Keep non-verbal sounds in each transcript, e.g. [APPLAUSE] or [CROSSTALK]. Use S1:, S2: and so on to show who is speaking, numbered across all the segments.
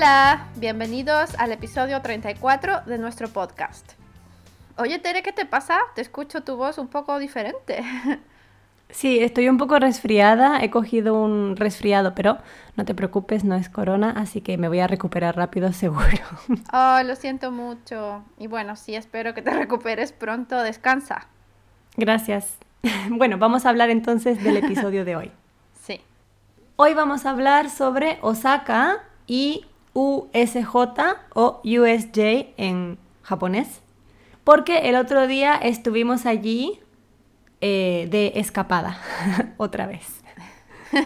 S1: Hola.
S2: Bienvenidos al episodio 34 de nuestro podcast. Oye, Tere, ¿qué te pasa? Te escucho tu voz un poco diferente. [LAUGHS]
S1: Sí, estoy un poco resfriada, he cogido un resfriado, pero no te preocupes, no es corona, así que me voy a recuperar rápido [LAUGHS] seguro.
S2: Oh, lo siento mucho. Y bueno, sí, espero que te [LAUGHS] recuperes pronto. Descansa.
S1: Gracias. Bueno, vamos a hablar entonces del episodio de hoy.
S2: Sí.
S1: Hoy vamos a hablar sobre Osaka y USJ o USJ en japonés, porque el otro día estuvimos allí eh, de escapada, [LAUGHS] otra vez. [LAUGHS]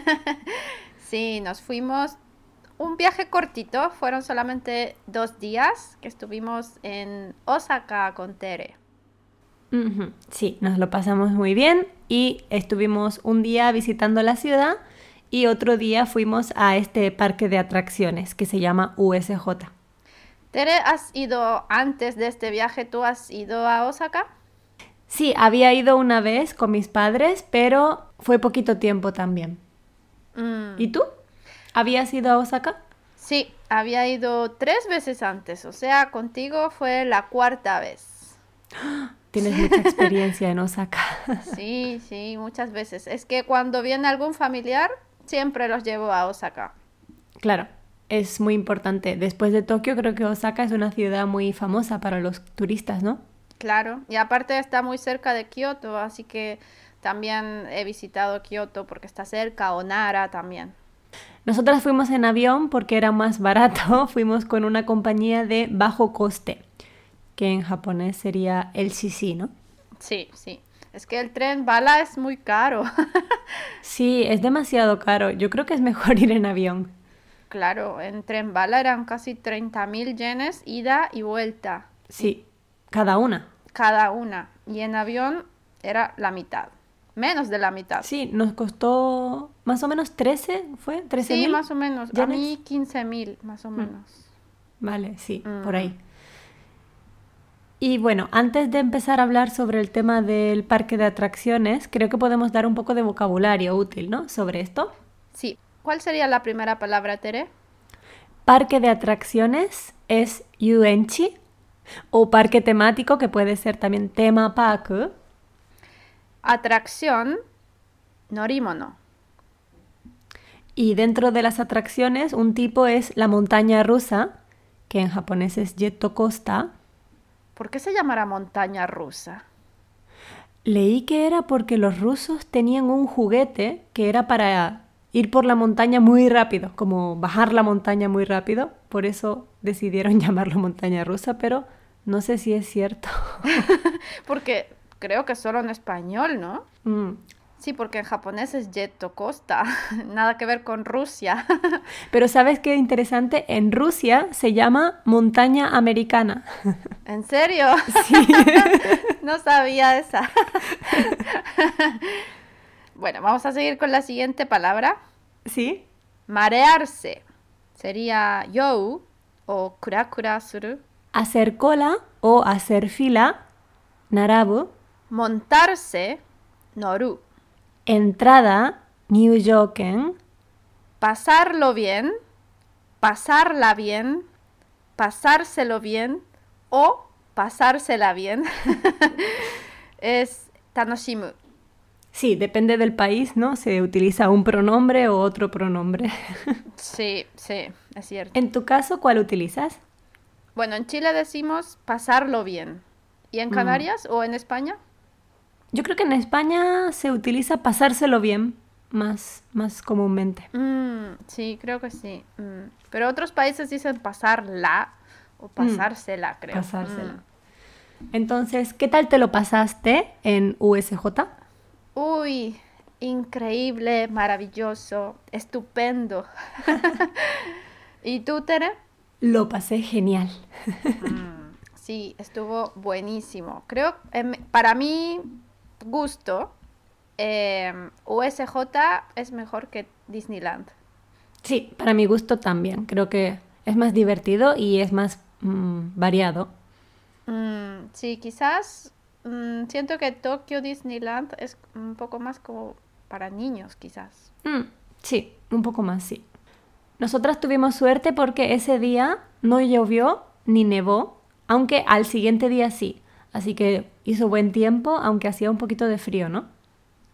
S2: sí, nos fuimos un viaje cortito, fueron solamente dos días que estuvimos en Osaka con Tere.
S1: Sí, nos lo pasamos muy bien y estuvimos un día visitando la ciudad y otro día fuimos a este parque de atracciones que se llama USJ.
S2: Tere, ¿has ido antes de este viaje? ¿Tú has ido a Osaka?
S1: Sí, había ido una vez con mis padres, pero fue poquito tiempo también.
S2: Mm.
S1: ¿Y tú? ¿Habías ido a Osaka?
S2: Sí, había ido tres veces antes, o sea, contigo fue la cuarta vez. [GASPS]
S1: Tienes mucha experiencia en Osaka. [LAUGHS]
S2: Sí, sí, muchas veces. Es que cuando viene algún familiar, siempre los llevo a Osaka.
S1: Claro, es muy importante. Después de Tokio, creo que Osaka es una ciudad muy famosa para los turistas, ¿no?
S2: Claro, y aparte está muy cerca de Kioto, así que también he visitado Kioto porque está cerca, o Nara también.
S1: Nosotras fuimos en avión porque era más barato, [LAUGHS] fuimos con una compañía de bajo coste que en japonés sería el Shishi, ¿no?
S2: Sí, sí. Es que el tren bala es muy caro. [LAUGHS]
S1: sí, es demasiado caro. Yo creo que es mejor [LAUGHS] ir en avión.
S2: Claro, en tren bala eran casi 30.000 yenes ida y vuelta.
S1: Sí, cada una.
S2: Cada una. Y en avión era la mitad. Menos de la mitad.
S1: Sí, nos costó más o menos 13, ¿fue? 13
S2: Sí, más o menos. A mí 15.000, más o
S1: Mm.
S2: menos.
S1: Vale, sí,
S2: Mm.
S1: por ahí. Y bueno, antes de empezar a hablar sobre el tema del parque de atracciones, creo que podemos dar un poco de vocabulario útil, ¿no? Sobre esto.
S2: Sí. ¿Cuál sería la primera palabra, Tere?
S1: Parque de atracciones es yuenchi o parque temático que puede ser también tema park.
S2: Atracción, norimono.
S1: Y dentro de las atracciones, un tipo es la montaña rusa, que en japonés es Jetto Costa.
S2: ¿Por qué se llamará montaña rusa?
S1: Leí que era porque los rusos tenían un juguete que era para ir por la montaña muy rápido, como bajar la montaña muy rápido. Por eso decidieron [LAUGHS] llamarlo montaña rusa, pero no sé si es cierto. [LAUGHS]
S2: Porque creo que solo en español, ¿no?
S1: Mm,
S2: Sí, porque en japonés es Jetto Costa. [LAUGHS] Nada que ver con Rusia. [LAUGHS]
S1: Pero ¿sabes qué interesante? En Rusia se llama montaña americana. [LAUGHS]
S2: ¿En serio?
S1: Sí.
S2: No sabía esa. Bueno, vamos a seguir con la siguiente palabra.
S1: ¿Sí?
S2: Marearse. Sería you o kurakura suru.
S1: Hacer cola o hacer fila, narabu.
S2: Montarse, noru.
S1: Entrada, nyujoken.
S2: Pasarlo bien, pasarla bien, pasárselo bien o pasársela bien. [LAUGHS] es tanoshimu.
S1: Sí, depende del país, ¿no? Se utiliza un pronombre o otro pronombre. [LAUGHS]
S2: Sí, sí, es cierto.
S1: En tu caso, ¿cuál utilizas?
S2: Bueno, en Chile decimos pasarlo bien. ¿Y en
S1: Mm.
S2: Canarias o en España?
S1: Yo creo que en España se utiliza pasárselo bien más, más comúnmente.
S2: Mm, sí, creo que sí. Mm. Pero otros países dicen pasarla o pasársela, creo.
S1: Pasársela.
S2: Mm.
S1: Entonces, ¿qué tal te lo pasaste en USJ?
S2: Uy, increíble, maravilloso, estupendo. [LAUGHS] ¿Y tú, Tere?
S1: Lo pasé genial.
S2: Mm, sí, estuvo buenísimo. Creo, em, para mi gusto, em, USJ es mejor que Disneyland.
S1: Sí, para mi gusto también. Creo que es más divertido y es más mm, variado.
S2: Mm, sí, quizás mm, siento que Tokyo Disneyland es un poco más como para niños, quizás.
S1: Sí, un poco más, sí. Nosotras tuvimos suerte porque ese día no llovió ni nevó, aunque al siguiente día sí. Así que hizo buen tiempo, aunque hacía un poquito de frío, ¿no?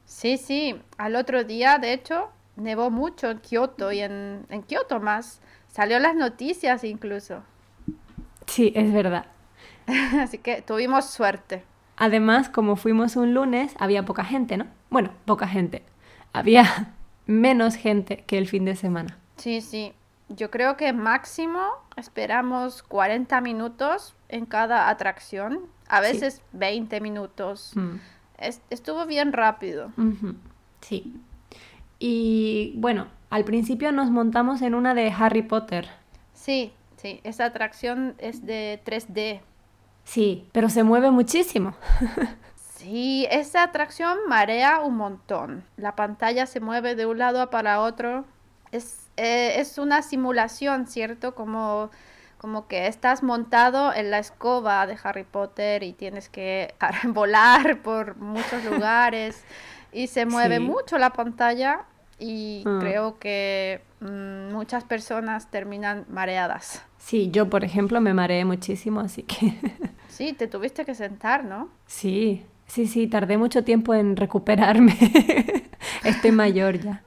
S2: Sí, sí. Al otro día, de hecho, nevó mucho en Kioto y en, en Kioto más. Salió las noticias incluso.
S1: Sí, es verdad. [LAUGHS]
S2: Así que tuvimos suerte.
S1: Además, como fuimos un lunes, había poca gente, ¿no? Bueno, poca gente. Había [LAUGHS] menos gente que el fin de semana.
S2: Sí, sí. Yo creo que máximo esperamos 40 minutos en cada atracción. A
S1: Sí.
S2: veces 20 minutos.
S1: Mm.
S2: Es- estuvo bien rápido.
S1: Sí. Y bueno, al principio nos montamos en una de Harry Potter.
S2: Sí, sí. Esa atracción es de 3D.
S1: Sí, pero se mueve muchísimo. [LAUGHS]
S2: Sí, esa atracción marea un montón. La pantalla se mueve de un lado para otro. Es, eh, es una simulación, ¿cierto? Como, como que estás montado en la escoba de Harry Potter y tienes que [LAUGHS] volar por muchos lugares [LAUGHS] y se mueve
S1: Sí.
S2: mucho la pantalla y
S1: Ah.
S2: creo que mm, muchas personas terminan mareadas.
S1: Sí, yo por ejemplo me mareé muchísimo, así que [LAUGHS]
S2: Sí, te tuviste que sentar, ¿no?
S1: sí, sí, sí, tardé mucho tiempo en recuperarme. Estoy mayor ya.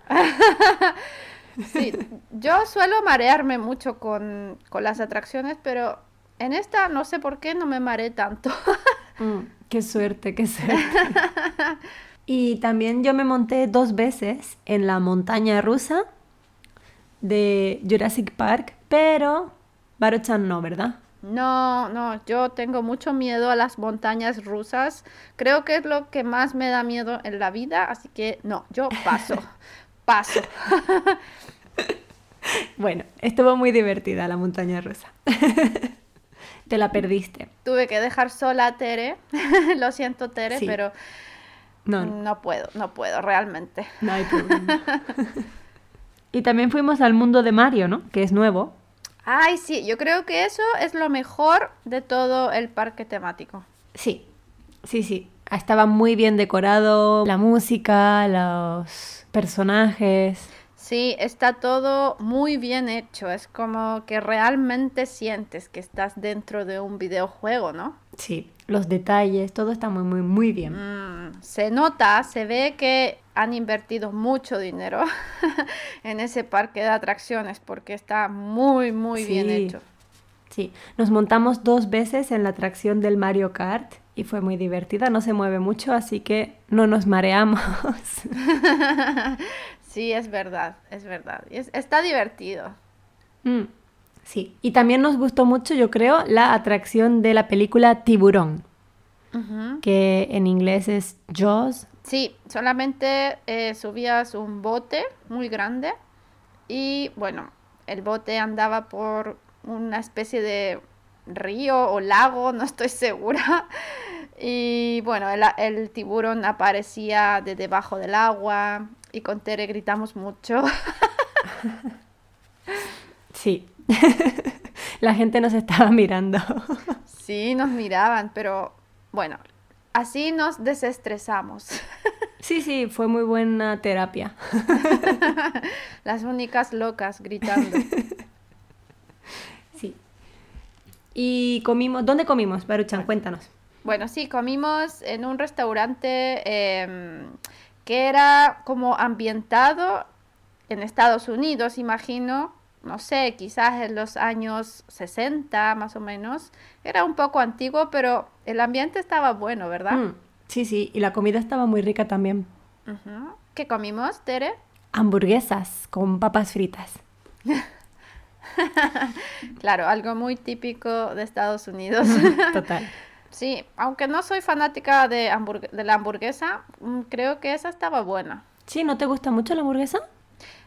S2: Sí, yo suelo marearme mucho con, con las atracciones, pero en esta no sé por qué no me mareé tanto. [LAUGHS]
S1: Mm, qué suerte, qué suerte. Y también yo me monté dos veces en la montaña rusa de Jurassic Park, pero Baruchan no, ¿verdad?
S2: No, no, yo tengo mucho miedo a las montañas rusas. Creo que es lo que más me da miedo en la vida, así que no, yo paso, [LAUGHS] paso. [LAUGHS]
S1: Bueno, estuvo muy divertida la montaña rusa. [LAUGHS] Te la perdiste.
S2: Tuve que dejar sola a Tere, [LAUGHS] lo siento Tere,
S1: Sí.
S2: pero
S1: No, no,
S2: no puedo, no puedo realmente.
S1: no hay problema. Y también fuimos al mundo de Mario, ¿no? Que es nuevo.
S2: Ay, sí, yo creo que eso es lo mejor de todo el parque temático.
S1: Sí, sí, sí. Estaba muy bien decorado, la música, los personajes.
S2: Sí, está todo muy bien hecho. Es como que realmente sientes que estás dentro de un videojuego, ¿no?
S1: Sí, los detalles, todo está muy, muy, muy bien.
S2: Mm, se nota, se ve que han invertido mucho dinero [LAUGHS] en ese parque de atracciones porque está muy, muy bien hecho.
S1: Sí, nos montamos dos veces en la atracción del Mario Kart y fue muy divertida. No se mueve mucho, así que no nos mareamos. [LAUGHS]
S2: Sí, es verdad, es verdad. Es- está divertido.
S1: Mm, sí, y también nos gustó mucho, yo creo, la atracción de la película Tiburón, que en inglés es Jaws.
S2: Sí, solamente eh, subías un bote muy grande y bueno, el bote andaba por una especie de río o lago, [LAUGHS] no estoy segura. Y bueno, el, el tiburón aparecía de debajo del agua y con Tere gritamos mucho. [LAUGHS]
S1: Sí, [LAUGHS] la gente nos estaba mirando.
S2: Sí, nos miraban, pero bueno, así nos desestresamos.
S1: Sí, sí, fue muy buena terapia.
S2: Las únicas locas gritando.
S1: Y comimos, ¿dónde comimos, Baruchan? Cuéntanos.
S2: Bueno, sí, comimos en un restaurante em, que era como ambientado en Estados Unidos, imagino, no sé, quizás en los años 60 más o menos. Era un poco antiguo, pero el ambiente estaba bueno, ¿verdad?
S1: Mm, sí, sí, y la comida estaba muy rica también.
S2: ¿Qué comimos, Tere?
S1: Hamburguesas con papas fritas. [LAUGHS] [LAUGHS]
S2: Claro, algo muy típico de Estados Unidos. [LAUGHS]
S1: Total.
S2: Sí, aunque no soy fanática de, la hamburguesa, mm, creo que esa estaba buena.
S1: Sí, ¿no te gusta mucho la hamburguesa?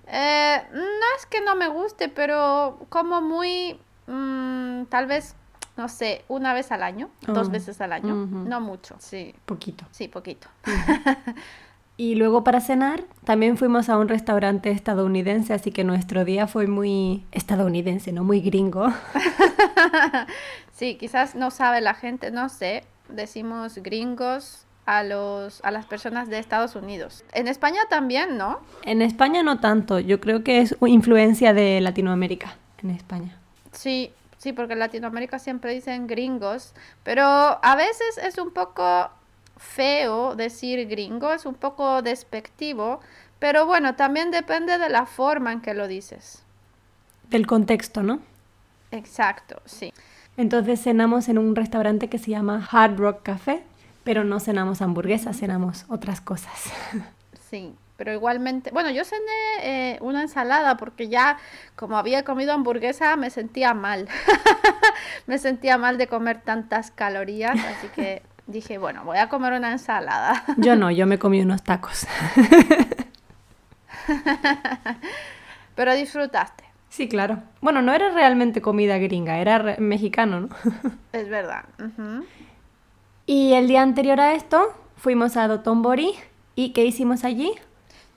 S2: Eh, no es que no me guste, pero como muy, mm, tal vez, no sé, una vez al año, dos
S1: Oh,
S2: veces al año, no mucho, sí,
S1: Poquito.
S2: sí, poquito. [LAUGHS]
S1: Y luego para cenar también fuimos a un restaurante estadounidense, así que nuestro día fue muy estadounidense, no muy gringo. [LAUGHS]
S2: Sí, quizás no sabe la gente, no sé, decimos gringos a, los, a las personas de Estados Unidos. En España también, ¿no?
S1: En España no tanto, yo creo que es influencia de Latinoamérica en España.
S2: Sí, sí, porque en Latinoamérica siempre dicen gringos, pero a veces es un poco feo decir gringo, es un poco despectivo, pero bueno, también depende de la forma en que lo dices.
S1: Del contexto, ¿no?
S2: Exacto, sí.
S1: Entonces cenamos en un restaurante que se llama Hard Rock Café, pero no cenamos hamburguesas, cenamos otras cosas. [LAUGHS]
S2: Sí, pero igualmente, bueno, yo cené eh, una ensalada porque ya como había comido hamburguesa me sentía mal. [LAUGHS] me sentía mal de comer tantas calorías, así que [LAUGHS] dije, bueno, voy a comer una ensalada. [LAUGHS]
S1: yo no, yo me comí unos tacos. [LAUGHS]
S2: pero disfrutaste.
S1: Sí, claro. Bueno, no era realmente comida gringa, era mexicano, ¿no? [LAUGHS]
S2: es verdad.
S1: Y el día anterior a esto fuimos a Dotonbori. ¿Y qué hicimos allí?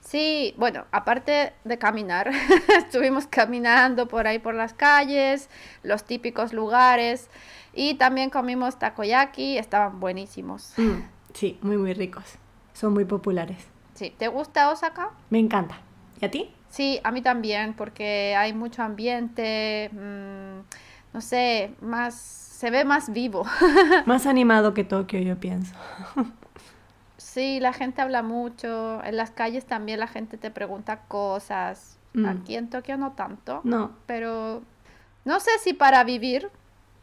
S2: Sí, bueno, aparte de caminar, [LAUGHS] estuvimos caminando por ahí por las calles, los típicos lugares y también comimos takoyaki, estaban buenísimos.
S1: Mm, sí, muy muy ricos. Son muy populares.
S2: Sí, ¿te gusta Osaka?
S1: Me encanta. ¿Y a ti?
S2: Sí, a mí también, porque hay mucho ambiente, mm, no sé, más, se ve más vivo. [LAUGHS]
S1: más animado que Tokio, yo pienso. [LAUGHS]
S2: sí, la gente habla mucho, en las calles también la gente te pregunta cosas. Mm. Aquí en Tokio no tanto.
S1: No.
S2: Pero no sé si para vivir,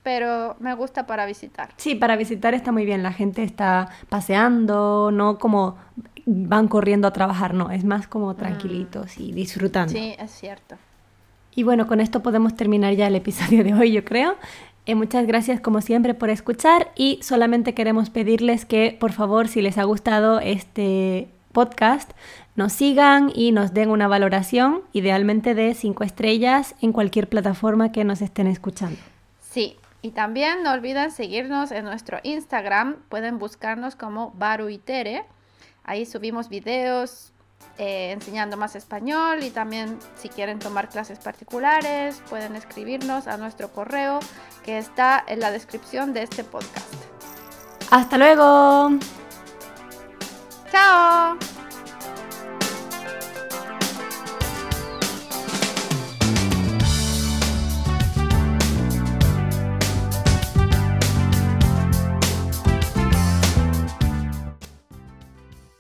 S2: pero me gusta para visitar.
S1: Sí, para visitar está muy bien. La gente está paseando, no como van corriendo a trabajar, no, es más como mm. tranquilitos y disfrutando.
S2: Sí, es cierto.
S1: Y bueno, con esto podemos terminar ya el episodio de hoy, yo creo. Eh, muchas gracias como siempre por escuchar y solamente queremos pedirles que por favor si les ha gustado este podcast nos sigan y nos den una valoración, idealmente de 5 estrellas en cualquier plataforma que nos estén escuchando.
S2: Sí, y también no olviden seguirnos en nuestro Instagram, pueden buscarnos como Baruitere. Ahí subimos videos eh, enseñando más español y también si quieren tomar clases particulares pueden escribirnos a nuestro correo que está en la descripción de este podcast.
S1: Hasta luego.
S2: Chao.